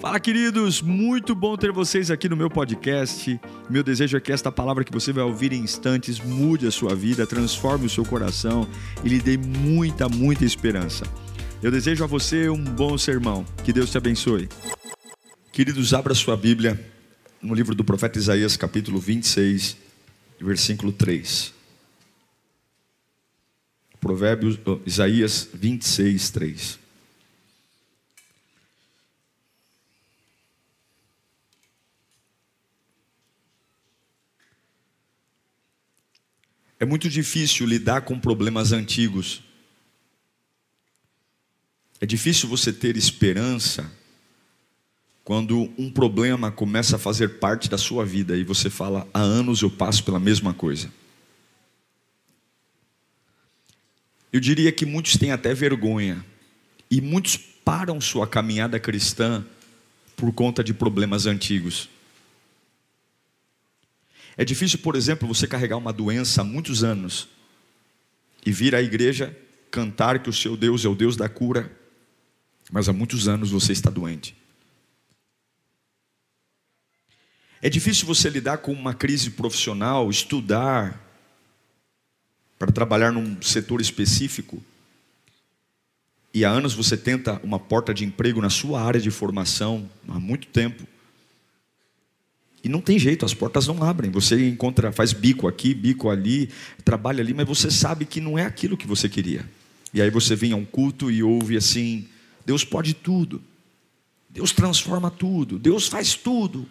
Fala, queridos! Muito bom ter vocês aqui no meu podcast. Meu desejo é que esta palavra que você vai ouvir em instantes mude a sua vida, transforme o seu coração e lhe dê muita, muita esperança. Eu desejo a você um bom sermão. Que Deus te abençoe. Queridos, abra sua Bíblia no livro do profeta Isaías, capítulo 26, versículo 3. Provérbios, Isaías 26, 3. É muito difícil lidar com problemas antigos. É difícil você ter esperança quando um problema começa a fazer parte da sua vida e você fala: há anos eu passo pela mesma coisa. Eu diria que muitos têm até vergonha e muitos param sua caminhada cristã por conta de problemas antigos. É difícil, por exemplo, você carregar uma doença há muitos anos e vir à igreja cantar que o seu Deus é o Deus da cura, mas há muitos anos você está doente. É difícil você lidar com uma crise profissional, estudar para trabalhar num setor específico. E há anos você tenta uma porta de emprego na sua área de formação, há muito tempo. E não tem jeito, as portas não abrem. Você encontra, faz bico aqui, bico ali, trabalha ali, mas você sabe que não é aquilo que você queria. E aí você vem a um culto e ouve assim: Deus pode tudo, Deus transforma tudo, Deus faz tudo.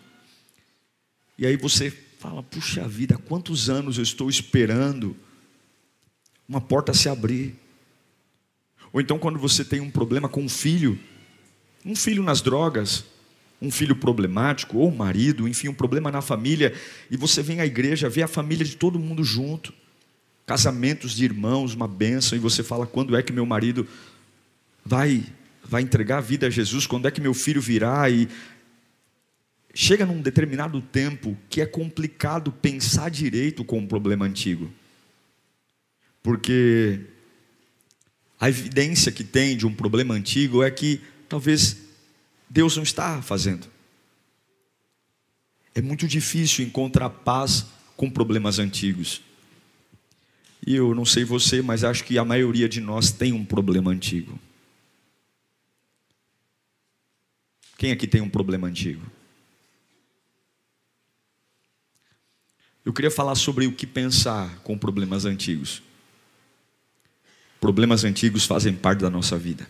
E aí você fala: puxa vida, quantos anos eu estou esperando uma porta se abrir? Ou então, quando você tem um problema com um filho, um filho nas drogas, um filho problemático, ou um marido, enfim, um problema na família, e você vem à igreja, vê a família de todo mundo junto, casamentos de irmãos, uma bênção, e você fala: quando é que meu marido vai, vai entregar a vida a Jesus? Quando é que meu filho virá? E chega num determinado tempo que é complicado pensar direito com um problema antigo, porque a evidência que tem de um problema antigo é que talvez Deus não está fazendo. É muito difícil encontrar paz com problemas antigos. E eu não sei você, mas acho que a maioria de nós tem um problema antigo. Quem aqui tem um problema antigo? Eu queria falar sobre o que pensar com problemas antigos. Problemas antigos fazem parte da nossa vida.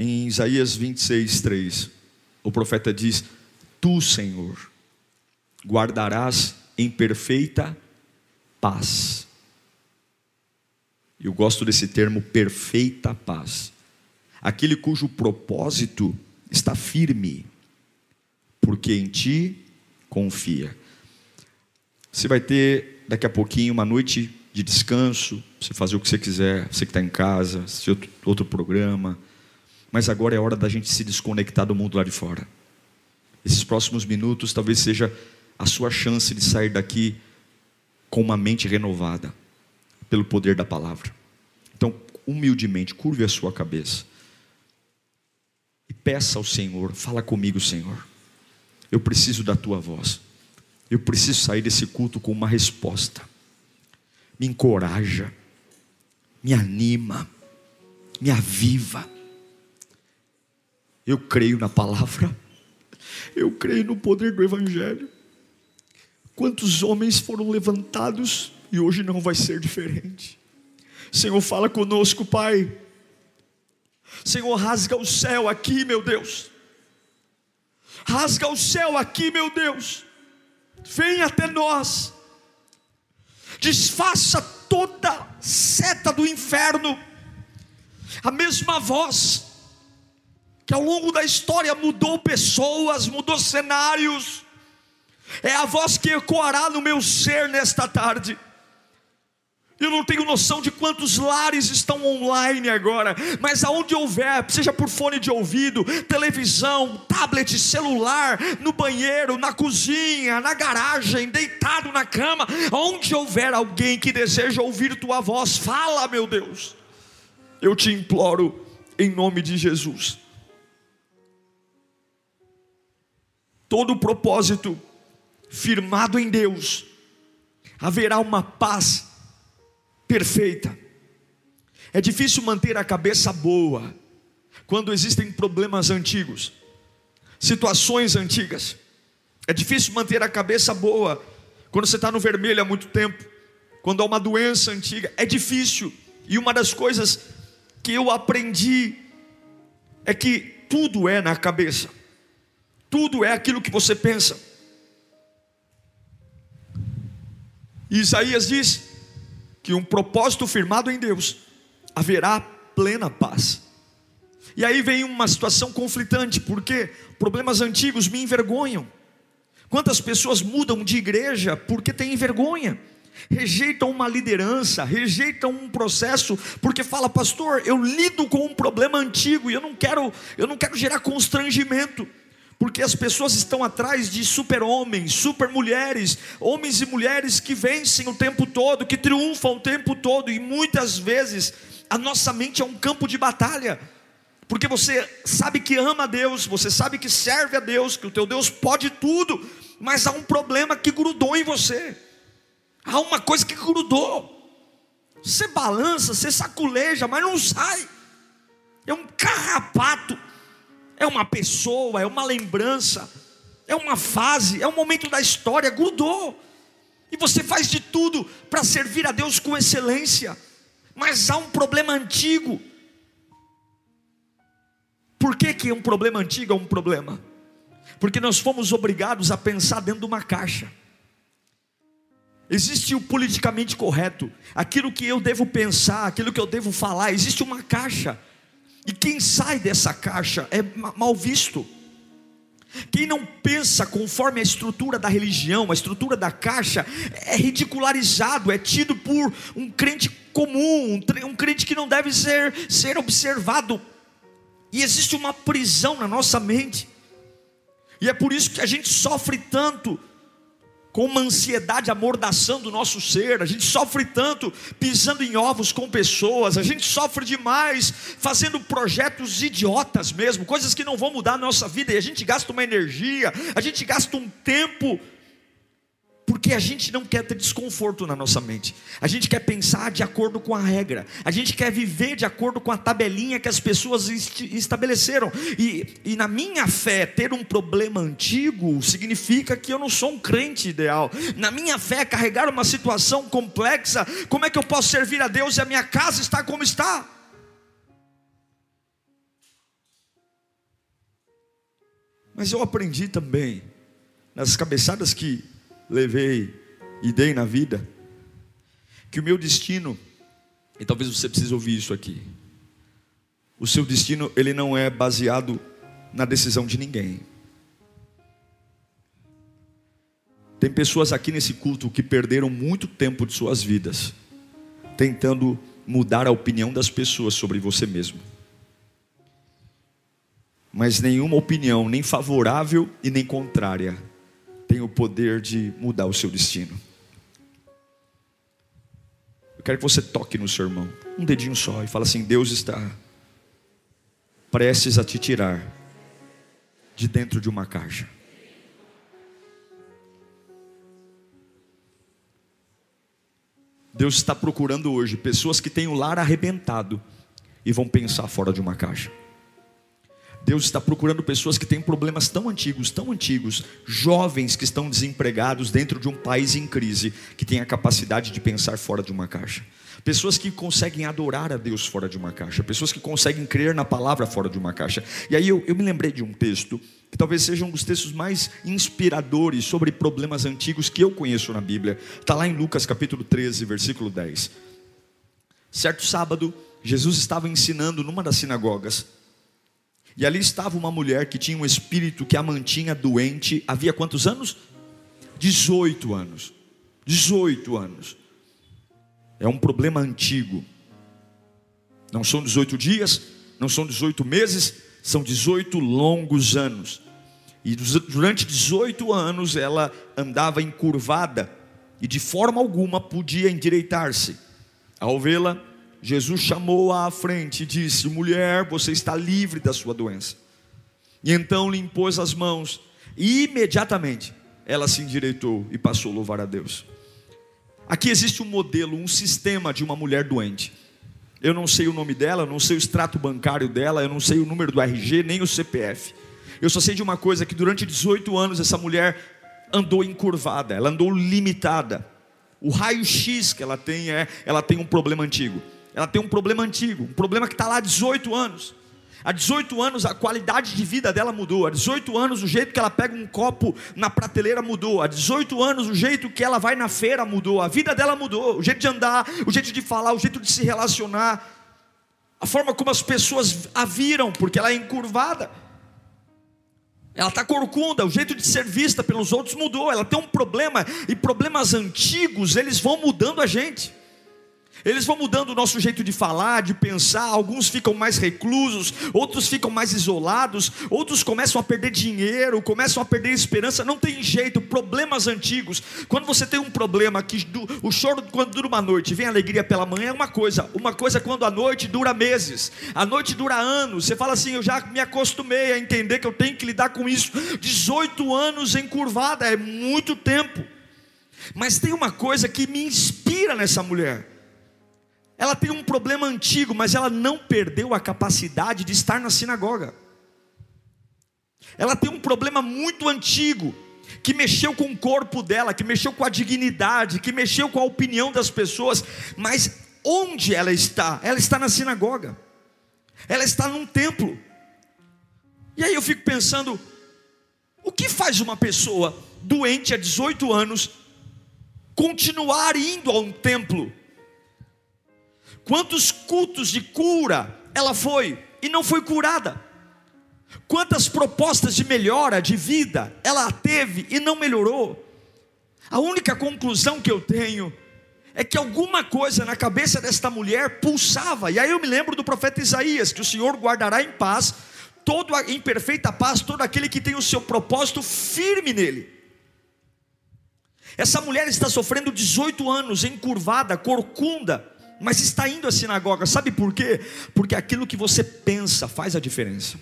Em Isaías 26, 3, o profeta diz: Tu, Senhor, guardarás em perfeita paz. Eu gosto desse termo, perfeita paz. Aquele cujo propósito está firme, porque em ti confia. Você vai ter daqui a pouquinho uma noite de descanso, você fazer o que você quiser, você que está em casa, outro, outro programa mas agora é hora da gente se desconectar do mundo lá de fora. Esses próximos minutos talvez seja a sua chance de sair daqui com uma mente renovada pelo poder da palavra. Então, humildemente, curve a sua cabeça e peça ao Senhor: fala comigo, Senhor. Eu preciso da tua voz. Eu preciso sair desse culto com uma resposta. Me encoraja, me anima, me aviva eu creio na palavra, eu creio no poder do Evangelho. Quantos homens foram levantados e hoje não vai ser diferente. Senhor, fala conosco, Pai. Senhor, rasga o céu aqui, meu Deus. Rasga o céu aqui, meu Deus. Vem até nós. Desfaça toda seta do inferno. A mesma voz que ao longo da história mudou pessoas, mudou cenários, é a voz que ecoará no meu ser nesta tarde. Eu não tenho noção de quantos lares estão online agora, mas aonde houver, seja por fone de ouvido, televisão, tablet, celular, no banheiro, na cozinha, na garagem, deitado na cama, onde houver alguém que deseja ouvir tua voz, fala, meu Deus. Eu te imploro em nome de Jesus. Todo propósito firmado em Deus, haverá uma paz perfeita. É difícil manter a cabeça boa quando existem problemas antigos, situações antigas. É difícil manter a cabeça boa quando você está no vermelho há muito tempo, quando há uma doença antiga. É difícil. E uma das coisas que eu aprendi é que tudo é na cabeça, tudo é aquilo que você pensa. E Isaías diz que um propósito firmado em Deus haverá plena paz. E aí vem uma situação conflitante, porque problemas antigos me envergonham. Quantas pessoas mudam de igreja porque têm vergonha? Rejeitam uma liderança, rejeitam um processo, porque fala, pastor, eu lido com um problema antigo e eu não quero, eu não quero gerar constrangimento porque as pessoas estão atrás de super-homens, super-mulheres, homens e mulheres que vencem o tempo todo, que triunfam o tempo todo, e muitas vezes a nossa mente é um campo de batalha, porque você sabe que ama a Deus, você sabe que serve a Deus, que o teu Deus pode tudo, mas há um problema que grudou em você, há uma coisa que grudou, você balança, você saculeja, mas não sai, é um carrapato é uma pessoa, é uma lembrança, é uma fase, é um momento da história, grudou. E você faz de tudo para servir a Deus com excelência, mas há um problema antigo. Por que, que um problema antigo é um problema? Porque nós fomos obrigados a pensar dentro de uma caixa. Existe o politicamente correto, aquilo que eu devo pensar, aquilo que eu devo falar, existe uma caixa. E quem sai dessa caixa é mal visto. Quem não pensa conforme a estrutura da religião, a estrutura da caixa, é ridicularizado, é tido por um crente comum, um crente que não deve ser, ser observado. E existe uma prisão na nossa mente, e é por isso que a gente sofre tanto com uma ansiedade amordaçando o nosso ser, a gente sofre tanto pisando em ovos com pessoas, a gente sofre demais fazendo projetos idiotas mesmo, coisas que não vão mudar a nossa vida, e a gente gasta uma energia, a gente gasta um tempo porque a gente não quer ter desconforto na nossa mente. A gente quer pensar de acordo com a regra. A gente quer viver de acordo com a tabelinha que as pessoas estabeleceram. E, e na minha fé, ter um problema antigo significa que eu não sou um crente ideal. Na minha fé, carregar uma situação complexa, como é que eu posso servir a Deus e a minha casa está como está? Mas eu aprendi também, nas cabeçadas que levei e dei na vida, que o meu destino, e talvez você precise ouvir isso aqui, o seu destino ele não é baseado na decisão de ninguém. Tem pessoas aqui nesse culto que perderam muito tempo de suas vidas tentando mudar a opinião das pessoas sobre você mesmo. Mas nenhuma opinião, nem favorável e nem contrária, tem o poder de mudar o seu destino. Eu quero que você toque no seu irmão, um dedinho só, e fala assim: Deus está prestes a te tirar de dentro de uma caixa. Deus está procurando hoje pessoas que têm o lar arrebentado e vão pensar fora de uma caixa. Deus está procurando pessoas que têm problemas tão antigos, tão antigos, jovens que estão desempregados dentro de um país em crise, que têm a capacidade de pensar fora de uma caixa. Pessoas que conseguem adorar a Deus fora de uma caixa, pessoas que conseguem crer na palavra fora de uma caixa. E aí eu, eu me lembrei de um texto, que talvez seja um dos textos mais inspiradores sobre problemas antigos que eu conheço na Bíblia. Está lá em Lucas capítulo 13, versículo 10. Certo sábado, Jesus estava ensinando numa das sinagogas. E ali estava uma mulher que tinha um espírito que a mantinha doente, havia quantos anos? 18 anos. 18 anos. É um problema antigo. Não são 18 dias, não são 18 meses, são 18 longos anos. E durante 18 anos ela andava encurvada e de forma alguma podia endireitar-se. Ao vê-la, Jesus chamou-a à frente e disse: Mulher, você está livre da sua doença. E então lhe impôs as mãos, E imediatamente ela se endireitou e passou a louvar a Deus. Aqui existe um modelo, um sistema de uma mulher doente. Eu não sei o nome dela, não sei o extrato bancário dela, eu não sei o número do RG, nem o CPF. Eu só sei de uma coisa: que durante 18 anos essa mulher andou encurvada, ela andou limitada. O raio-x que ela tem é, ela tem um problema antigo. Ela tem um problema antigo, um problema que está lá há 18 anos. Há 18 anos a qualidade de vida dela mudou. Há 18 anos o jeito que ela pega um copo na prateleira mudou. Há 18 anos o jeito que ela vai na feira mudou. A vida dela mudou. O jeito de andar, o jeito de falar, o jeito de se relacionar. A forma como as pessoas a viram, porque ela é encurvada. Ela está corcunda, o jeito de ser vista pelos outros mudou. Ela tem um problema, e problemas antigos, eles vão mudando a gente. Eles vão mudando o nosso jeito de falar, de pensar. Alguns ficam mais reclusos, outros ficam mais isolados, outros começam a perder dinheiro, começam a perder esperança. Não tem jeito, problemas antigos. Quando você tem um problema que o choro quando dura uma noite, vem alegria pela manhã é uma coisa. Uma coisa é quando a noite dura meses, a noite dura anos. Você fala assim: eu já me acostumei a entender que eu tenho que lidar com isso. 18 anos encurvada é muito tempo. Mas tem uma coisa que me inspira nessa mulher. Ela tem um problema antigo, mas ela não perdeu a capacidade de estar na sinagoga. Ela tem um problema muito antigo, que mexeu com o corpo dela, que mexeu com a dignidade, que mexeu com a opinião das pessoas, mas onde ela está? Ela está na sinagoga, ela está num templo. E aí eu fico pensando, o que faz uma pessoa doente há 18 anos continuar indo a um templo? Quantos cultos de cura ela foi e não foi curada? Quantas propostas de melhora de vida ela teve e não melhorou? A única conclusão que eu tenho é que alguma coisa na cabeça desta mulher pulsava. E aí eu me lembro do profeta Isaías, que o Senhor guardará em paz, todo em perfeita paz, todo aquele que tem o seu propósito firme nele. Essa mulher está sofrendo 18 anos, encurvada, corcunda, mas está indo à sinagoga, sabe por quê? Porque aquilo que você pensa faz a diferença.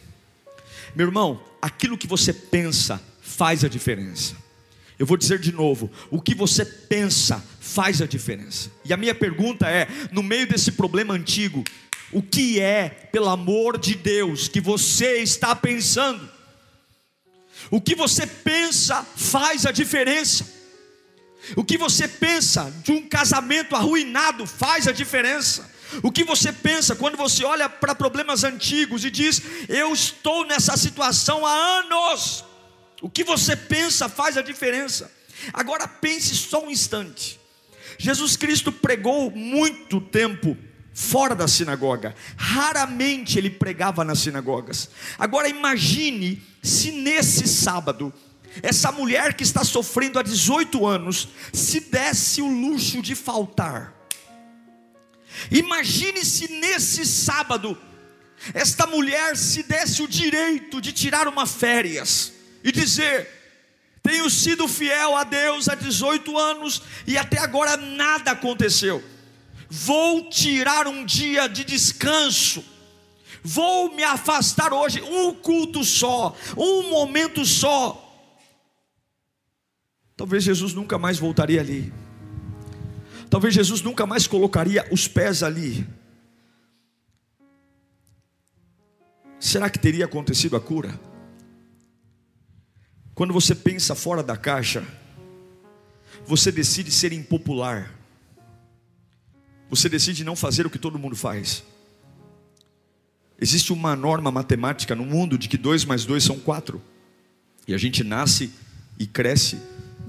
Meu irmão, aquilo que você pensa faz a diferença. Eu vou dizer de novo: o que você pensa faz a diferença. E a minha pergunta é: no meio desse problema antigo, o que é, pelo amor de Deus, que você está pensando? O que você pensa faz a diferença. O que você pensa de um casamento arruinado faz a diferença. O que você pensa quando você olha para problemas antigos e diz: Eu estou nessa situação há anos. O que você pensa faz a diferença. Agora pense só um instante. Jesus Cristo pregou muito tempo fora da sinagoga. Raramente ele pregava nas sinagogas. Agora imagine se nesse sábado essa mulher que está sofrendo há 18 anos, se desse o luxo de faltar. Imagine se nesse sábado, esta mulher se desse o direito de tirar uma férias e dizer: Tenho sido fiel a Deus há 18 anos e até agora nada aconteceu. Vou tirar um dia de descanso. Vou me afastar hoje, um culto só, um momento só, Talvez Jesus nunca mais voltaria ali. Talvez Jesus nunca mais colocaria os pés ali. Será que teria acontecido a cura? Quando você pensa fora da caixa, você decide ser impopular. Você decide não fazer o que todo mundo faz. Existe uma norma matemática no mundo de que dois mais dois são quatro. E a gente nasce e cresce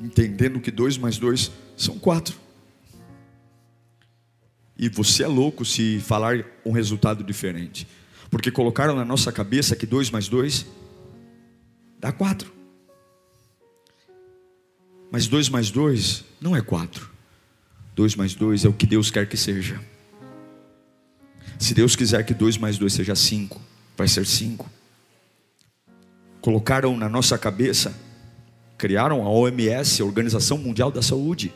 entendendo que dois mais dois são quatro. E você é louco se falar um resultado diferente, porque colocaram na nossa cabeça que dois mais dois dá quatro. Mas dois mais dois não é quatro. Dois mais dois é o que Deus quer que seja. Se Deus quiser que dois mais dois seja cinco, vai ser cinco. Colocaram na nossa cabeça criaram a OMS, a Organização Mundial da Saúde.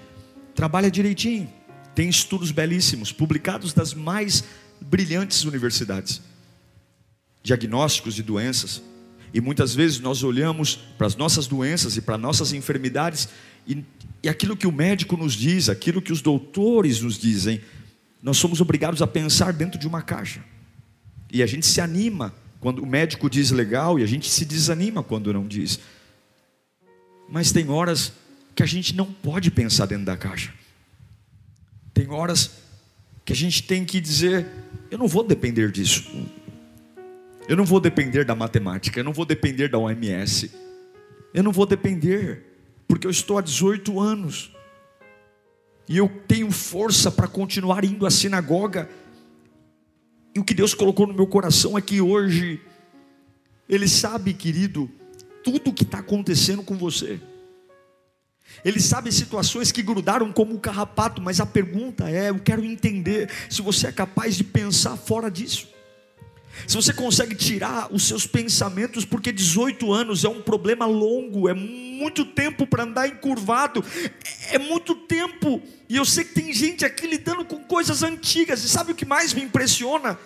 Trabalha direitinho, tem estudos belíssimos, publicados das mais brilhantes universidades. Diagnósticos de doenças. E muitas vezes nós olhamos para as nossas doenças e para nossas enfermidades, e, e aquilo que o médico nos diz, aquilo que os doutores nos dizem, nós somos obrigados a pensar dentro de uma caixa. E a gente se anima quando o médico diz legal e a gente se desanima quando não diz. Mas tem horas que a gente não pode pensar dentro da caixa. Tem horas que a gente tem que dizer: eu não vou depender disso. Eu não vou depender da matemática, eu não vou depender da OMS. Eu não vou depender, porque eu estou há 18 anos. E eu tenho força para continuar indo à sinagoga. E o que Deus colocou no meu coração é que hoje, Ele sabe, querido, tudo o que está acontecendo com você. Ele sabe situações que grudaram como um carrapato, mas a pergunta é: eu quero entender se você é capaz de pensar fora disso. Se você consegue tirar os seus pensamentos, porque 18 anos é um problema longo, é muito tempo para andar encurvado, é muito tempo. E eu sei que tem gente aqui lidando com coisas antigas, e sabe o que mais me impressiona?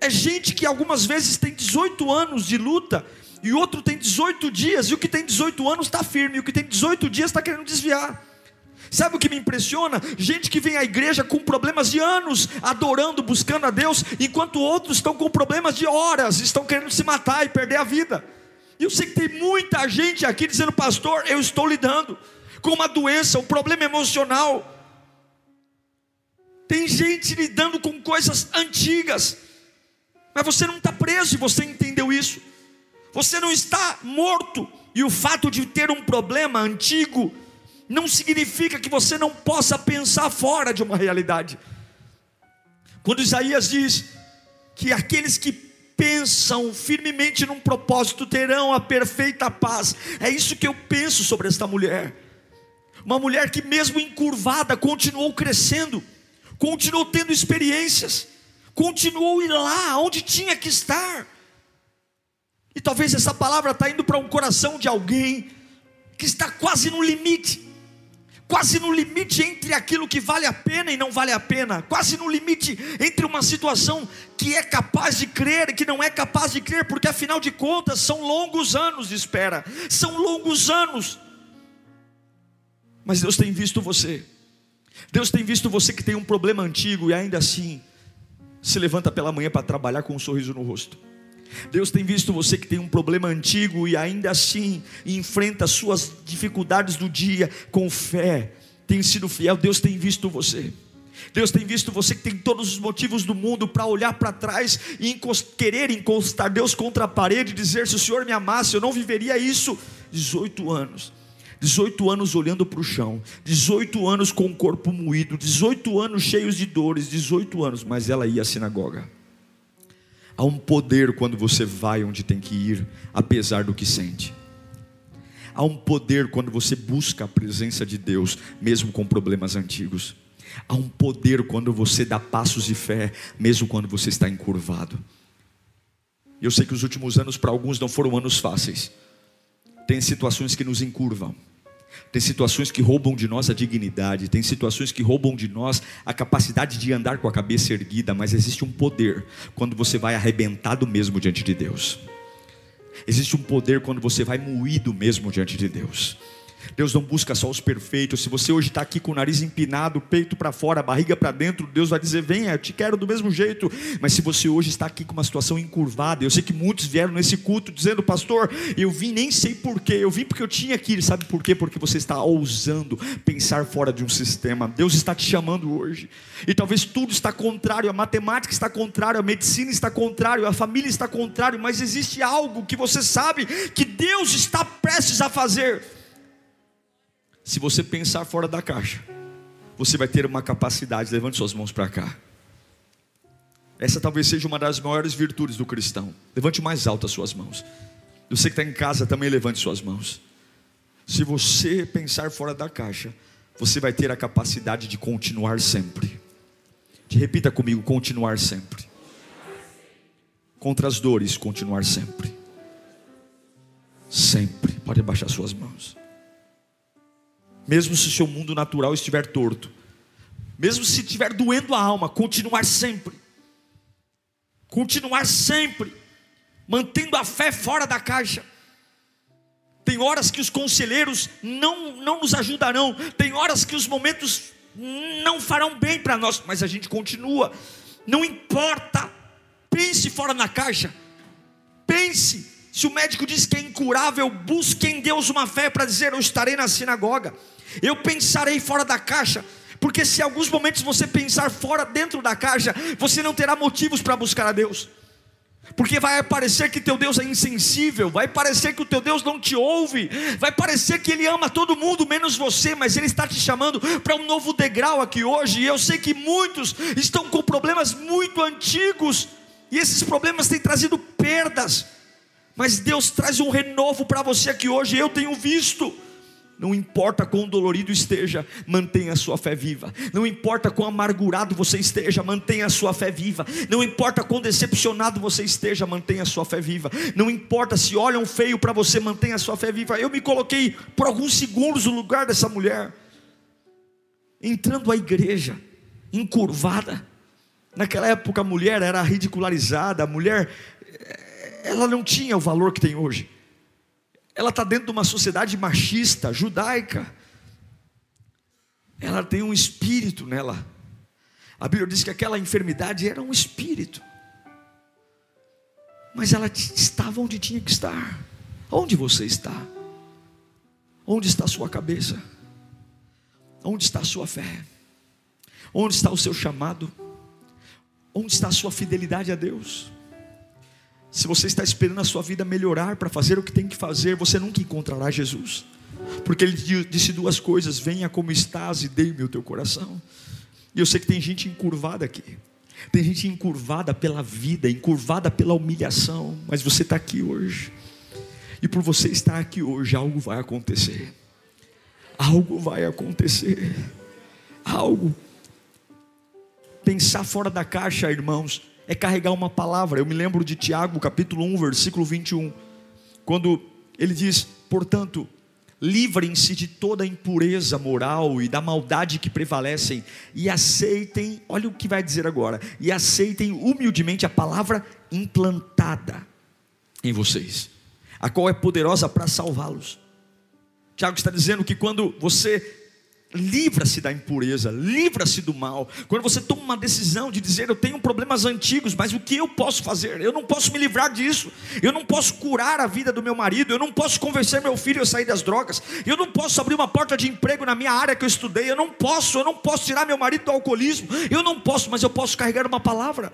É gente que algumas vezes tem 18 anos de luta, e outro tem 18 dias, e o que tem 18 anos está firme, e o que tem 18 dias está querendo desviar. Sabe o que me impressiona? Gente que vem à igreja com problemas de anos, adorando, buscando a Deus, enquanto outros estão com problemas de horas, estão querendo se matar e perder a vida. E eu sei que tem muita gente aqui dizendo, pastor, eu estou lidando com uma doença, um problema emocional. Tem gente lidando com coisas antigas, mas você não está preso e você entendeu isso. Você não está morto, e o fato de ter um problema antigo, não significa que você não possa pensar fora de uma realidade. Quando Isaías diz que aqueles que pensam firmemente num propósito terão a perfeita paz, é isso que eu penso sobre esta mulher. Uma mulher que, mesmo encurvada, continuou crescendo, continuou tendo experiências, continuou ir lá onde tinha que estar. E talvez essa palavra está indo para um coração de alguém que está quase no limite quase no limite entre aquilo que vale a pena e não vale a pena, quase no limite entre uma situação que é capaz de crer e que não é capaz de crer, porque afinal de contas são longos anos de espera, são longos anos. Mas Deus tem visto você, Deus tem visto você que tem um problema antigo e ainda assim se levanta pela manhã para trabalhar com um sorriso no rosto. Deus tem visto você que tem um problema antigo e ainda assim enfrenta suas dificuldades do dia com fé, tem sido fiel. Deus tem visto você. Deus tem visto você que tem todos os motivos do mundo para olhar para trás e encost querer encostar Deus contra a parede e dizer: se o Senhor me amasse, eu não viveria isso. 18 anos. 18 anos olhando para o chão, 18 anos com o corpo moído, 18 anos cheios de dores, 18 anos, mas ela ia à sinagoga. Há um poder quando você vai onde tem que ir, apesar do que sente. Há um poder quando você busca a presença de Deus, mesmo com problemas antigos. Há um poder quando você dá passos de fé, mesmo quando você está encurvado. Eu sei que os últimos anos para alguns não foram anos fáceis. Tem situações que nos encurvam. Tem situações que roubam de nós a dignidade, tem situações que roubam de nós a capacidade de andar com a cabeça erguida, mas existe um poder quando você vai arrebentado mesmo diante de Deus. Existe um poder quando você vai moído mesmo diante de Deus. Deus não busca só os perfeitos. Se você hoje está aqui com o nariz empinado, peito para fora, barriga para dentro, Deus vai dizer: Venha, eu te quero do mesmo jeito. Mas se você hoje está aqui com uma situação encurvada, eu sei que muitos vieram nesse culto dizendo: Pastor, eu vim nem sei porquê, eu vim porque eu tinha que ir. Sabe por quê? Porque você está ousando pensar fora de um sistema. Deus está te chamando hoje. E talvez tudo está contrário, a matemática está contrária, a medicina está contrária, a família está contrária, mas existe algo que você sabe que Deus está prestes a fazer se você pensar fora da caixa, você vai ter uma capacidade. Levante suas mãos para cá. Essa talvez seja uma das maiores virtudes do cristão. Levante mais alto as suas mãos. Você que está em casa também levante suas mãos. Se você pensar fora da caixa, você vai ter a capacidade de continuar sempre. De, repita comigo: continuar sempre. Contra as dores, continuar sempre. Sempre. Pode baixar suas mãos mesmo se o seu mundo natural estiver torto, mesmo se estiver doendo a alma, continuar sempre, continuar sempre, mantendo a fé fora da caixa. Tem horas que os conselheiros não, não nos ajudarão, tem horas que os momentos não farão bem para nós, mas a gente continua. Não importa, pense fora na caixa. Pense, se o médico diz que é incurável, busque em Deus uma fé para dizer: Eu estarei na sinagoga, eu pensarei fora da caixa. Porque se alguns momentos você pensar fora dentro da caixa, você não terá motivos para buscar a Deus. Porque vai parecer que teu Deus é insensível, vai parecer que o teu Deus não te ouve, vai parecer que ele ama todo mundo menos você, mas ele está te chamando para um novo degrau aqui hoje. E eu sei que muitos estão com problemas muito antigos, e esses problemas têm trazido perdas. Mas Deus traz um renovo para você aqui hoje, eu tenho visto. Não importa quão dolorido esteja, mantenha a sua fé viva. Não importa quão amargurado você esteja, mantenha a sua fé viva. Não importa quão decepcionado você esteja, mantenha a sua fé viva. Não importa se olham feio para você, mantenha a sua fé viva. Eu me coloquei por alguns segundos no lugar dessa mulher, entrando à igreja, encurvada. Naquela época a mulher era ridicularizada, a mulher eh, ela não tinha o valor que tem hoje ela está dentro de uma sociedade machista, judaica. Ela tem um espírito nela. A Bíblia diz que aquela enfermidade era um espírito. Mas ela estava onde tinha que estar. Onde você está? Onde está a sua cabeça? Onde está a sua fé? Onde está o seu chamado? Onde está a sua fidelidade a Deus? Se você está esperando a sua vida melhorar para fazer o que tem que fazer, você nunca encontrará Jesus. Porque ele disse duas coisas: venha como estás e dei-me o teu coração. E eu sei que tem gente encurvada aqui. Tem gente encurvada pela vida, encurvada pela humilhação, mas você está aqui hoje. E por você estar aqui hoje, algo vai acontecer. Algo vai acontecer. Algo. Pensar fora da caixa, irmãos, é carregar uma palavra. Eu me lembro de Tiago, capítulo 1, versículo 21, quando ele diz: Portanto, livrem-se de toda a impureza moral e da maldade que prevalecem, e aceitem, olha o que vai dizer agora, e aceitem humildemente a palavra implantada em vocês, a qual é poderosa para salvá-los. Tiago está dizendo que quando você livra-se da impureza, livra-se do mal. Quando você toma uma decisão de dizer, eu tenho problemas antigos, mas o que eu posso fazer? Eu não posso me livrar disso. Eu não posso curar a vida do meu marido. Eu não posso convencer meu filho a sair das drogas. Eu não posso abrir uma porta de emprego na minha área que eu estudei. Eu não posso. Eu não posso tirar meu marido do alcoolismo. Eu não posso, mas eu posso carregar uma palavra.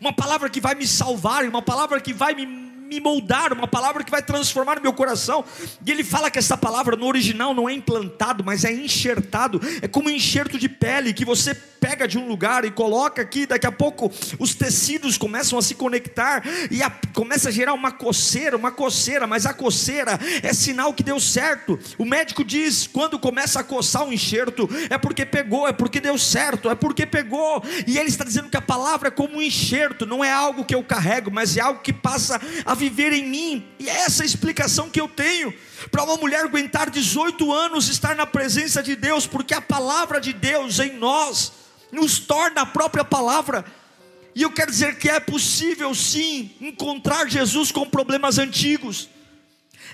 Uma palavra que vai me salvar, uma palavra que vai me me moldar, uma palavra que vai transformar o meu coração. E ele fala que essa palavra no original não é implantado, mas é enxertado, é como um enxerto de pele que você pega de um lugar e coloca aqui, daqui a pouco os tecidos começam a se conectar e a, começa a gerar uma coceira, uma coceira, mas a coceira é sinal que deu certo. O médico diz: quando começa a coçar o enxerto, é porque pegou, é porque deu certo, é porque pegou. E ele está dizendo que a palavra é como um enxerto, não é algo que eu carrego, mas é algo que passa a viver em mim. E é essa a explicação que eu tenho para uma mulher aguentar 18 anos estar na presença de Deus, porque a palavra de Deus em nós nos torna a própria palavra. E eu quero dizer que é possível sim encontrar Jesus com problemas antigos.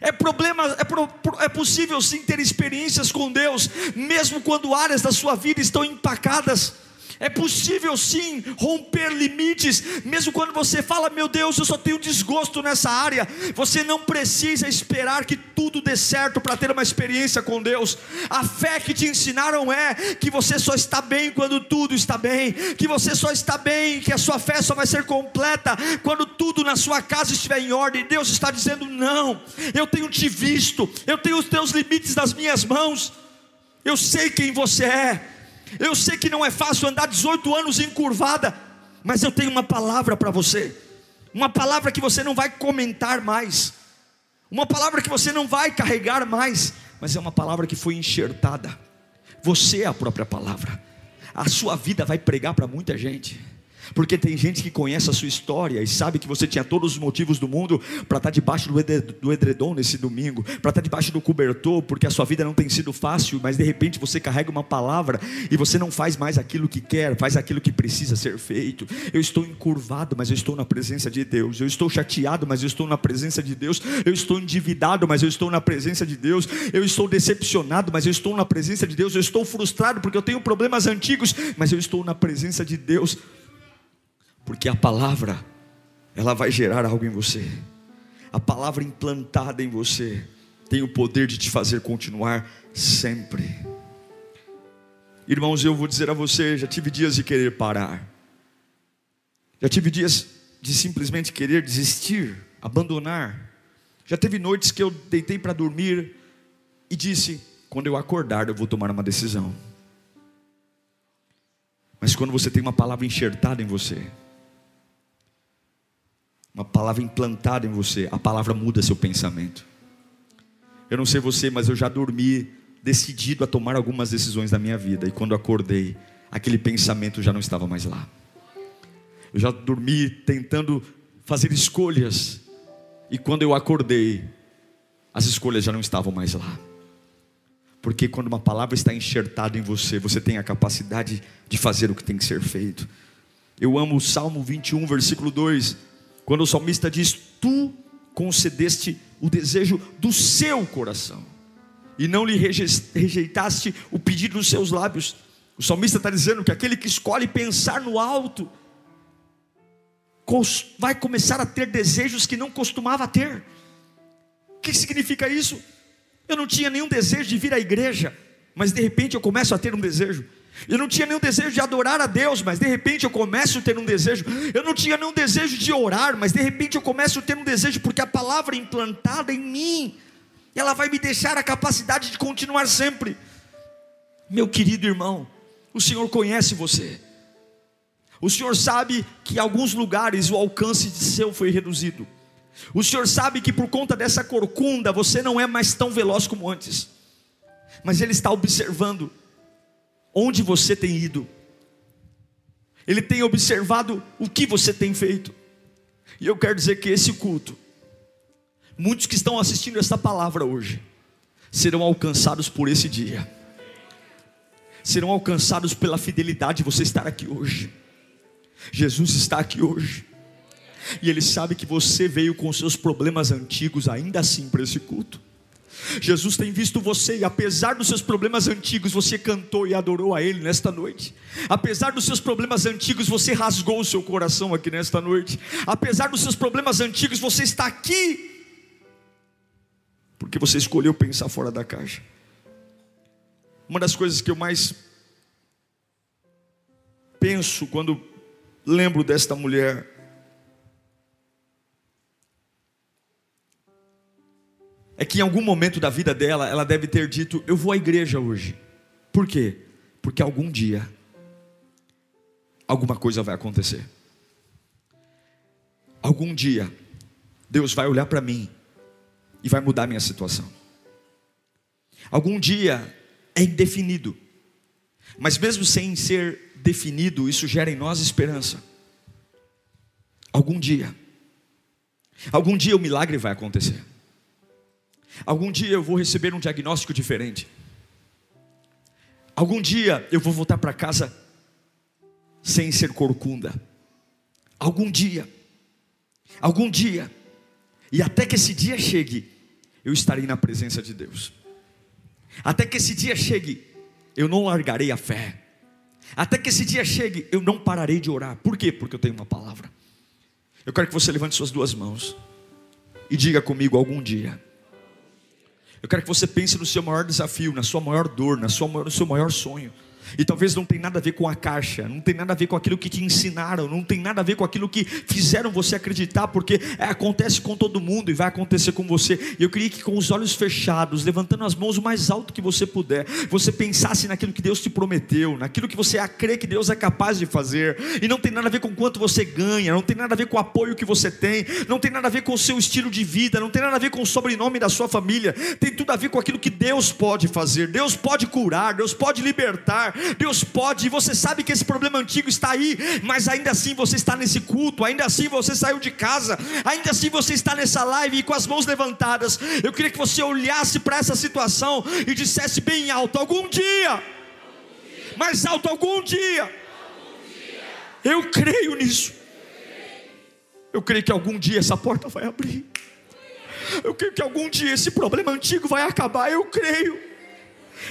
É, problema, é, pro, é possível sim ter experiências com Deus, mesmo quando áreas da sua vida estão empacadas. É possível sim romper limites, mesmo quando você fala, meu Deus, eu só tenho desgosto nessa área. Você não precisa esperar que tudo dê certo para ter uma experiência com Deus. A fé que te ensinaram é que você só está bem quando tudo está bem, que você só está bem, que a sua fé só vai ser completa quando tudo na sua casa estiver em ordem. Deus está dizendo: não, eu tenho te visto, eu tenho os teus limites nas minhas mãos, eu sei quem você é. Eu sei que não é fácil andar 18 anos encurvada, mas eu tenho uma palavra para você. Uma palavra que você não vai comentar mais. Uma palavra que você não vai carregar mais, mas é uma palavra que foi enxertada. Você é a própria palavra. A sua vida vai pregar para muita gente. Porque tem gente que conhece a sua história e sabe que você tinha todos os motivos do mundo para estar tá debaixo do edredom nesse domingo, para estar tá debaixo do cobertor, porque a sua vida não tem sido fácil, mas de repente você carrega uma palavra e você não faz mais aquilo que quer, faz aquilo que precisa ser feito. Eu estou encurvado, mas eu estou na presença de Deus. Eu estou chateado, mas eu estou na presença de Deus. Eu estou endividado, mas eu estou na presença de Deus. Eu estou decepcionado, mas eu estou na presença de Deus. Eu estou frustrado porque eu tenho problemas antigos, mas eu estou na presença de Deus porque a palavra, ela vai gerar algo em você. A palavra implantada em você tem o poder de te fazer continuar sempre. Irmãos, eu vou dizer a você, já tive dias de querer parar. Já tive dias de simplesmente querer desistir, abandonar. Já teve noites que eu deitei para dormir e disse: quando eu acordar, eu vou tomar uma decisão. Mas quando você tem uma palavra enxertada em você, uma palavra implantada em você, a palavra muda seu pensamento. Eu não sei você, mas eu já dormi decidido a tomar algumas decisões da minha vida, e quando acordei, aquele pensamento já não estava mais lá. Eu já dormi tentando fazer escolhas, e quando eu acordei, as escolhas já não estavam mais lá. Porque quando uma palavra está enxertada em você, você tem a capacidade de fazer o que tem que ser feito. Eu amo o Salmo 21, versículo 2 quando o salmista diz: Tu concedeste o desejo do seu coração, e não lhe rejeitaste o pedido dos seus lábios. O salmista está dizendo que aquele que escolhe pensar no alto, vai começar a ter desejos que não costumava ter. O que significa isso? Eu não tinha nenhum desejo de vir à igreja, mas de repente eu começo a ter um desejo. Eu não tinha nenhum desejo de adorar a Deus, mas de repente eu começo a ter um desejo. Eu não tinha nenhum desejo de orar, mas de repente eu começo a ter um desejo, porque a palavra implantada em mim, ela vai me deixar a capacidade de continuar sempre. Meu querido irmão, o Senhor conhece você. O Senhor sabe que em alguns lugares o alcance de seu foi reduzido. O Senhor sabe que por conta dessa corcunda você não é mais tão veloz como antes. Mas Ele está observando onde você tem ido, Ele tem observado o que você tem feito, e eu quero dizer que esse culto, muitos que estão assistindo essa palavra hoje, serão alcançados por esse dia, serão alcançados pela fidelidade de você estar aqui hoje. Jesus está aqui hoje, e Ele sabe que você veio com seus problemas antigos ainda assim para esse culto. Jesus tem visto você e apesar dos seus problemas antigos, você cantou e adorou a Ele nesta noite. Apesar dos seus problemas antigos, você rasgou o seu coração aqui nesta noite. Apesar dos seus problemas antigos, você está aqui porque você escolheu pensar fora da caixa. Uma das coisas que eu mais penso quando lembro desta mulher é que em algum momento da vida dela, ela deve ter dito: Eu vou à igreja hoje. Por quê? Porque algum dia, alguma coisa vai acontecer. Algum dia, Deus vai olhar para mim e vai mudar minha situação. Algum dia é indefinido, mas mesmo sem ser definido, isso gera em nós esperança. Algum dia, algum dia o milagre vai acontecer. Algum dia eu vou receber um diagnóstico diferente. Algum dia eu vou voltar para casa sem ser corcunda. Algum dia, algum dia, e até que esse dia chegue, eu estarei na presença de Deus. Até que esse dia chegue, eu não largarei a fé. Até que esse dia chegue, eu não pararei de orar. Por quê? Porque eu tenho uma palavra. Eu quero que você levante suas duas mãos e diga comigo algum dia. Eu quero que você pense no seu maior desafio, na sua maior dor, na sua, no seu maior sonho. E talvez não tenha nada a ver com a caixa, não tem nada a ver com aquilo que te ensinaram, não tem nada a ver com aquilo que fizeram você acreditar, porque é, acontece com todo mundo e vai acontecer com você. E eu queria que com os olhos fechados, levantando as mãos o mais alto que você puder, você pensasse naquilo que Deus te prometeu, naquilo que você crê que Deus é capaz de fazer. E não tem nada a ver com quanto você ganha, não tem nada a ver com o apoio que você tem, não tem nada a ver com o seu estilo de vida, não tem nada a ver com o sobrenome da sua família, tem tudo a ver com aquilo que Deus pode fazer. Deus pode curar, Deus pode libertar, Deus pode, você sabe que esse problema antigo está aí, mas ainda assim você está nesse culto, ainda assim você saiu de casa, ainda assim você está nessa live e com as mãos levantadas. Eu queria que você olhasse para essa situação e dissesse bem alto: algum dia, mais alto, algum dia, eu creio nisso. Eu creio que algum dia essa porta vai abrir. Eu creio que algum dia esse problema antigo vai acabar. Eu creio.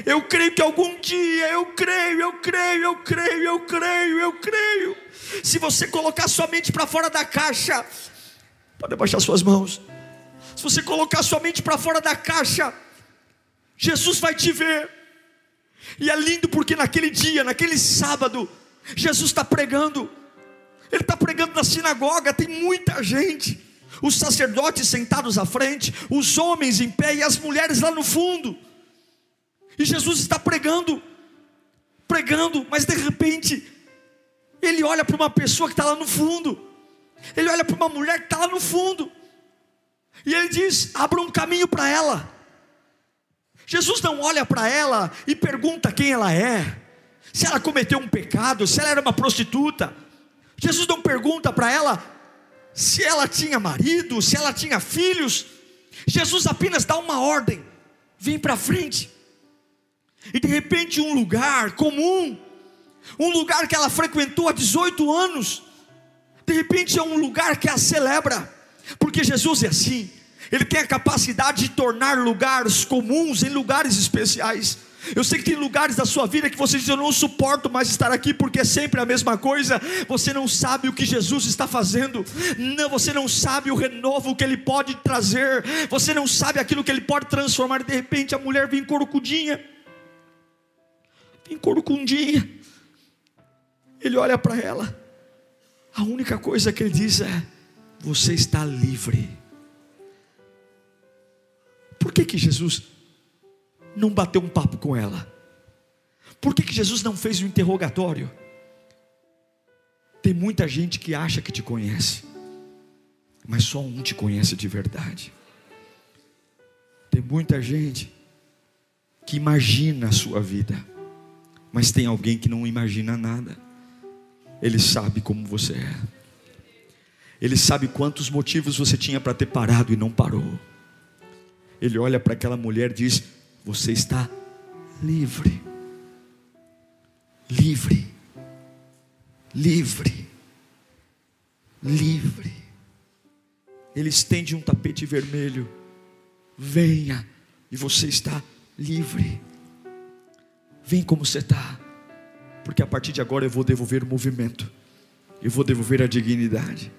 Eu creio que algum dia, eu creio, eu creio, eu creio, eu creio, eu creio. Se você colocar sua mente para fora da caixa, pode abaixar suas mãos. Se você colocar sua mente para fora da caixa, Jesus vai te ver. E é lindo porque naquele dia, naquele sábado, Jesus está pregando. Ele está pregando na sinagoga, tem muita gente. Os sacerdotes sentados à frente, os homens em pé e as mulheres lá no fundo. E Jesus está pregando, pregando, mas de repente, ele olha para uma pessoa que está lá no fundo, ele olha para uma mulher que está lá no fundo, e ele diz: abra um caminho para ela. Jesus não olha para ela e pergunta quem ela é, se ela cometeu um pecado, se ela era uma prostituta. Jesus não pergunta para ela se ela tinha marido, se ela tinha filhos. Jesus apenas dá uma ordem: vem para frente. E de repente, um lugar comum, um lugar que ela frequentou há 18 anos, de repente é um lugar que a celebra, porque Jesus é assim, Ele tem a capacidade de tornar lugares comuns em lugares especiais. Eu sei que tem lugares da sua vida que você diz: Eu não suporto mais estar aqui porque é sempre a mesma coisa. Você não sabe o que Jesus está fazendo, não, você não sabe o renovo que Ele pode trazer, você não sabe aquilo que Ele pode transformar. De repente a mulher vem corcudinha, vem corcundinha. Ele olha para ela, a única coisa que ele diz é: Você está livre. Por que que Jesus não bateu um papo com ela? Por que, que Jesus não fez um interrogatório? Tem muita gente que acha que te conhece, mas só um te conhece de verdade. Tem muita gente que imagina a sua vida, mas tem alguém que não imagina nada. Ele sabe como você é. Ele sabe quantos motivos você tinha para ter parado e não parou. Ele olha para aquela mulher e diz: você está livre. Livre. Livre. Livre. Ele estende um tapete vermelho. Venha, e você está livre. Vem como você está, porque a partir de agora eu vou devolver o movimento, eu vou devolver a dignidade,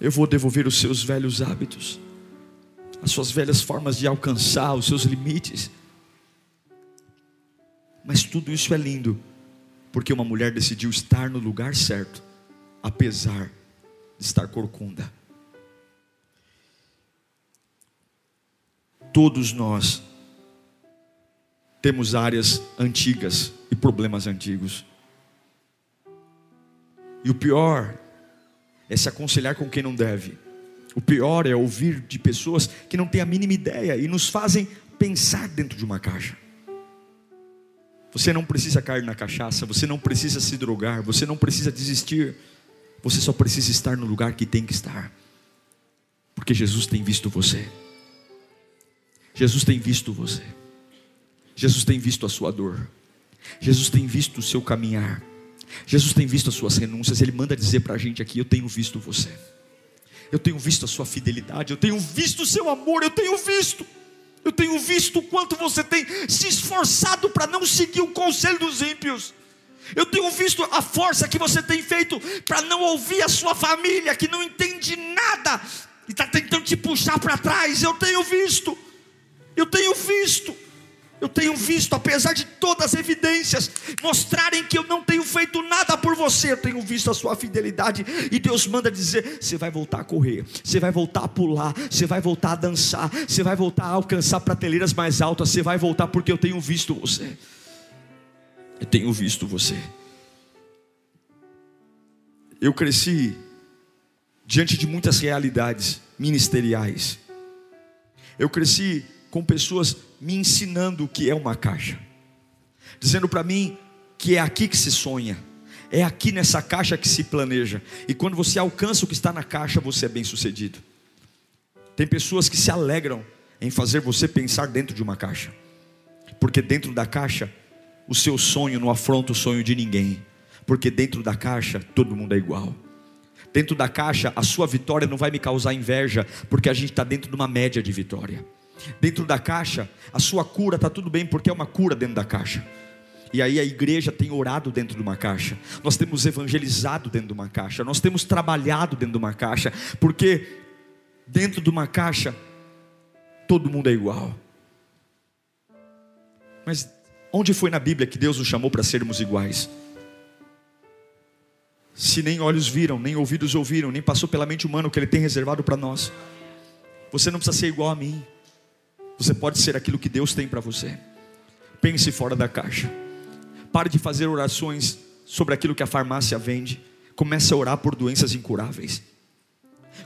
eu vou devolver os seus velhos hábitos as suas velhas formas de alcançar os seus limites. Mas tudo isso é lindo, porque uma mulher decidiu estar no lugar certo, apesar de estar corcunda. Todos nós temos áreas antigas e problemas antigos. E o pior é se aconselhar com quem não deve. O pior é ouvir de pessoas que não têm a mínima ideia e nos fazem pensar dentro de uma caixa. Você não precisa cair na cachaça, você não precisa se drogar, você não precisa desistir, você só precisa estar no lugar que tem que estar, porque Jesus tem visto você. Jesus tem visto você. Jesus tem visto a sua dor. Jesus tem visto o seu caminhar. Jesus tem visto as suas renúncias. Ele manda dizer para a gente aqui: Eu tenho visto você eu tenho visto a sua fidelidade, eu tenho visto o seu amor, eu tenho visto, eu tenho visto o quanto você tem se esforçado para não seguir o conselho dos ímpios. Eu tenho visto a força que você tem feito para não ouvir a sua família que não entende nada e está tentando te puxar para trás. Eu tenho visto, eu tenho visto. Eu tenho visto, apesar de todas as evidências mostrarem que eu não tenho feito nada por você, eu tenho visto a sua fidelidade. E Deus manda dizer: você vai voltar a correr, você vai voltar a pular, você vai voltar a dançar, você vai voltar a alcançar prateleiras mais altas, você vai voltar porque eu tenho visto você. Eu tenho visto você. Eu cresci diante de muitas realidades ministeriais. Eu cresci com pessoas me ensinando o que é uma caixa, dizendo para mim que é aqui que se sonha, é aqui nessa caixa que se planeja, e quando você alcança o que está na caixa, você é bem sucedido. Tem pessoas que se alegram em fazer você pensar dentro de uma caixa, porque dentro da caixa, o seu sonho não afronta o sonho de ninguém, porque dentro da caixa todo mundo é igual. Dentro da caixa, a sua vitória não vai me causar inveja, porque a gente está dentro de uma média de vitória. Dentro da caixa, a sua cura está tudo bem, porque é uma cura dentro da caixa. E aí a igreja tem orado dentro de uma caixa, nós temos evangelizado dentro de uma caixa, nós temos trabalhado dentro de uma caixa, porque dentro de uma caixa todo mundo é igual. Mas onde foi na Bíblia que Deus nos chamou para sermos iguais? Se nem olhos viram, nem ouvidos ouviram, nem passou pela mente humana o que Ele tem reservado para nós. Você não precisa ser igual a mim. Você pode ser aquilo que Deus tem para você. Pense fora da caixa. Pare de fazer orações sobre aquilo que a farmácia vende. Comece a orar por doenças incuráveis.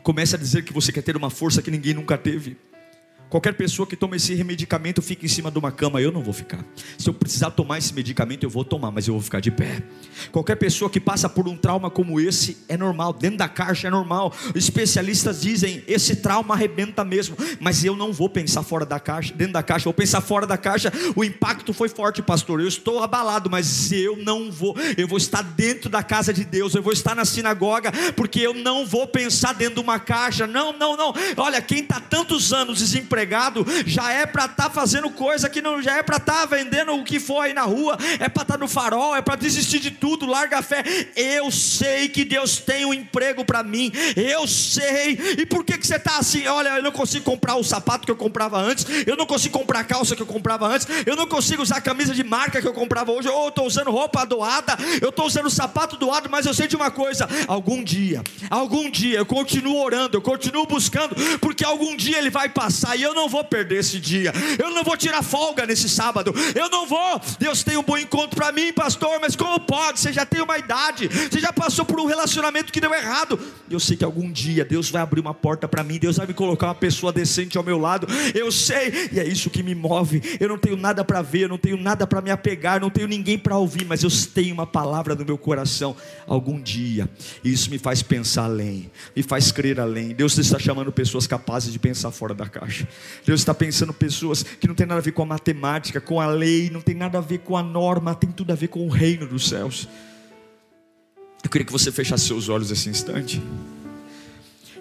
Comece a dizer que você quer ter uma força que ninguém nunca teve. Qualquer pessoa que toma esse medicamento fica em cima de uma cama, eu não vou ficar. Se eu precisar tomar esse medicamento, eu vou tomar, mas eu vou ficar de pé. Qualquer pessoa que passa por um trauma como esse é normal, dentro da caixa é normal. Especialistas dizem esse trauma arrebenta mesmo, mas eu não vou pensar fora da caixa, dentro da caixa, vou pensar fora da caixa. O impacto foi forte, pastor. Eu estou abalado, mas eu não vou. Eu vou estar dentro da casa de Deus, eu vou estar na sinagoga, porque eu não vou pensar dentro de uma caixa. Não, não, não. Olha, quem está tantos anos desempregado já é para estar tá fazendo coisa que não já é para estar tá vendendo o que for aí na rua, é para estar tá no farol, é para desistir de tudo, larga a fé. Eu sei que Deus tem um emprego para mim, eu sei. E por que, que você está assim? Olha, eu não consigo comprar o sapato que eu comprava antes, eu não consigo comprar a calça que eu comprava antes, eu não consigo usar a camisa de marca que eu comprava hoje, ou eu estou usando roupa doada, eu estou usando sapato doado, mas eu sei de uma coisa: algum dia, algum dia eu continuo orando, eu continuo buscando, porque algum dia ele vai passar e eu eu não vou perder esse dia, eu não vou tirar folga nesse sábado, eu não vou. Deus tem um bom encontro para mim, pastor, mas como pode? Você já tem uma idade, você já passou por um relacionamento que deu errado. Eu sei que algum dia Deus vai abrir uma porta para mim, Deus vai me colocar uma pessoa decente ao meu lado. Eu sei, e é isso que me move. Eu não tenho nada para ver, eu não tenho nada para me apegar, não tenho ninguém para ouvir, mas eu tenho uma palavra no meu coração. Algum dia, isso me faz pensar além, me faz crer além. Deus está chamando pessoas capazes de pensar fora da caixa. Deus está pensando pessoas que não tem nada a ver com a matemática, com a lei, não tem nada a ver com a norma, tem tudo a ver com o reino dos céus. Eu queria que você fechasse seus olhos nesse instante.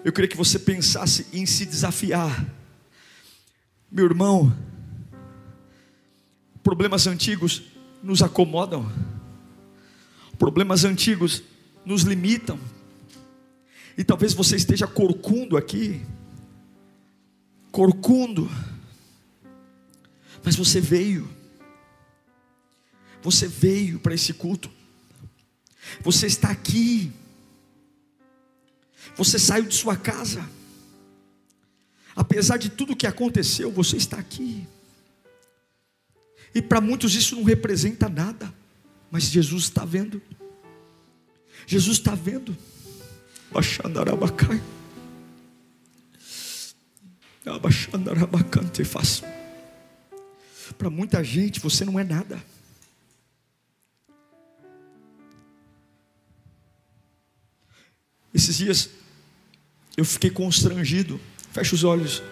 Eu queria que você pensasse em se desafiar. Meu irmão, problemas antigos nos acomodam, problemas antigos nos limitam, e talvez você esteja corcundo aqui, corcundo. Mas você veio. Você veio para esse culto. Você está aqui. Você saiu de sua casa. Apesar de tudo que aconteceu, você está aqui. E para muitos isso não representa nada. Mas Jesus está vendo. Jesus está vendo. Baixandarabacai. Para muita gente você não é nada. Esses dias eu fiquei constrangido. Fecha os olhos.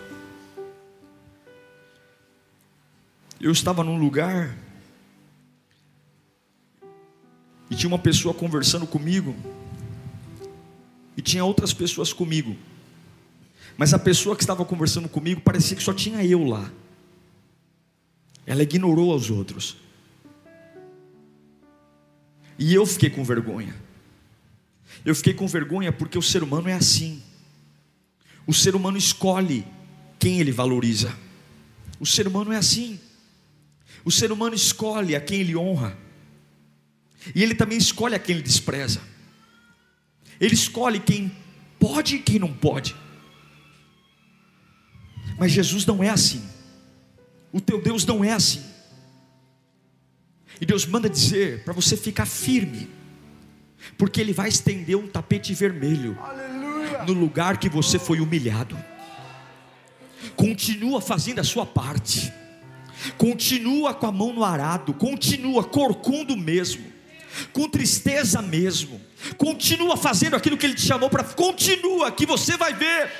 Eu estava num lugar e tinha uma pessoa conversando comigo e tinha outras pessoas comigo. Mas a pessoa que estava conversando comigo parecia que só tinha eu lá. Ela ignorou os outros. E eu fiquei com vergonha. Eu fiquei com vergonha porque o ser humano é assim. O ser humano escolhe quem ele valoriza. O ser humano é assim. O ser humano escolhe a quem ele honra. E ele também escolhe a quem ele despreza. Ele escolhe quem pode e quem não pode. Mas Jesus não é assim. O teu Deus não é assim. E Deus manda dizer para você ficar firme, porque Ele vai estender um tapete vermelho Aleluia. no lugar que você foi humilhado. Continua fazendo a sua parte, continua com a mão no arado, continua corcundo mesmo com tristeza mesmo. Continua fazendo aquilo que ele te chamou para. Continua, que você vai ver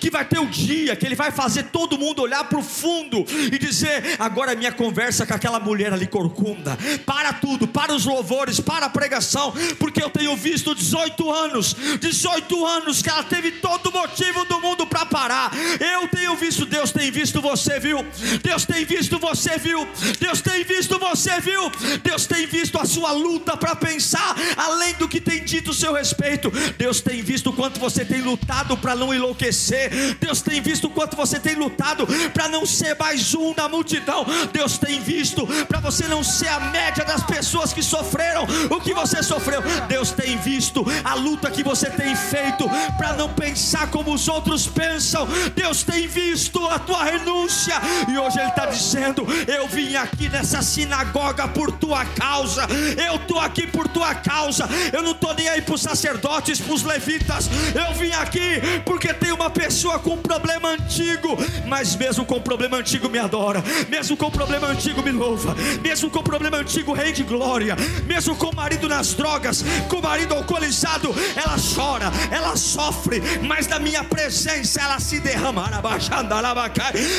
que vai ter o um dia que ele vai fazer todo mundo olhar para o fundo e dizer: agora minha conversa com aquela mulher ali corcunda. Para tudo, para os louvores, para a pregação, porque eu tenho visto 18 anos, 18 anos que ela teve todo motivo do mundo para parar. Eu tenho visto, Deus tem visto você, viu? Deus tem visto você, viu? Deus tem visto você, viu? Deus tem visto a sua luta para pensar além do que tem dito o seu respeito. Deus tem visto o quanto você tem lutado para não enlouquecer. Deus tem visto o quanto você tem lutado para não ser mais um na multidão. Deus tem visto para você não ser a média das pessoas que sofreram o que você sofreu. Deus tem visto a luta que você tem feito para não pensar como os outros pensam. Deus tem visto a tua renúncia e hoje Ele está dizendo: Eu vim aqui nessa sinagoga por tua causa. Eu estou aqui por tua causa. Eu não estou nem aí para os sacerdotes, para os levitas. Eu vim aqui porque tem uma pessoa com problema antigo, mas mesmo com problema antigo me adora, mesmo com problema antigo me louva, mesmo com problema antigo rende glória, mesmo com o marido nas drogas, com o marido alcoolizado, ela chora, ela sofre, mas na minha presença ela se derrama.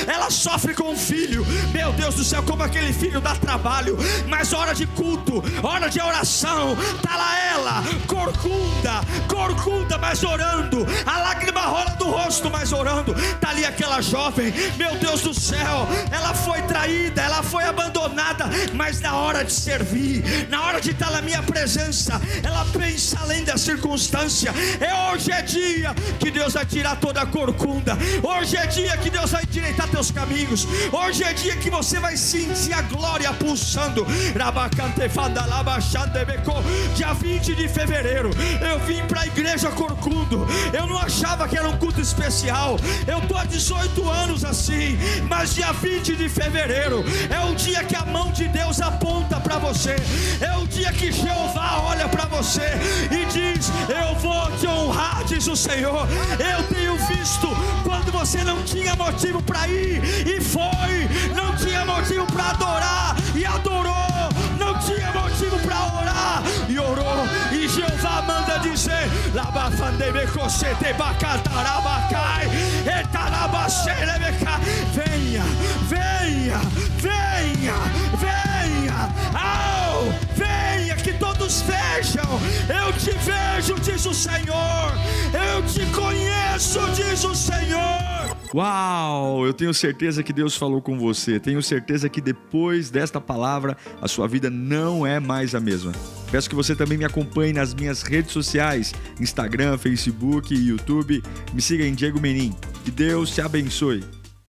Ela sofre com o filho, meu Deus do céu, como aquele filho dá trabalho, mas hora de culto, hora de oração, tá lá ela corcunda, corcunda, mas orando, a lágrima rola do rosto, mas orando. Está ali aquela jovem, meu Deus do céu, ela foi traída, ela foi abandonada, mas na hora de servir, na hora de estar na minha presença, ela pensa além da circunstância. É hoje é dia que Deus vai tirar toda a corcunda. Hoje é dia que Deus vai endireitar teus caminhos. Hoje é dia que você vai sentir a glória pulsando. Dia 20 de fevereiro, eu vim para a igreja Corcundo. Eu não achava que era um culto especial. Eu tô há 18 anos assim, mas dia 20 de fevereiro é o dia que a mão de Deus aponta para você. É o dia que Jeová olha para você e diz: "Eu vou te honrar", diz o Senhor. Eu tenho visto quando você não tinha motivo para ir e foi, não tinha motivo para adorar e adorou, tinha motivo para orar. E orou e Jeová manda dizer: Venha, venha, venha, que todos vejam. Eu te vejo, diz o Senhor. Eu te conheço, diz o Senhor. Uau! Eu tenho certeza que Deus falou com você. Tenho certeza que depois desta palavra a sua vida não é mais a mesma. Peço que você também me acompanhe nas minhas redes sociais: Instagram, Facebook YouTube. Me siga em Diego Menin. Que Deus te abençoe.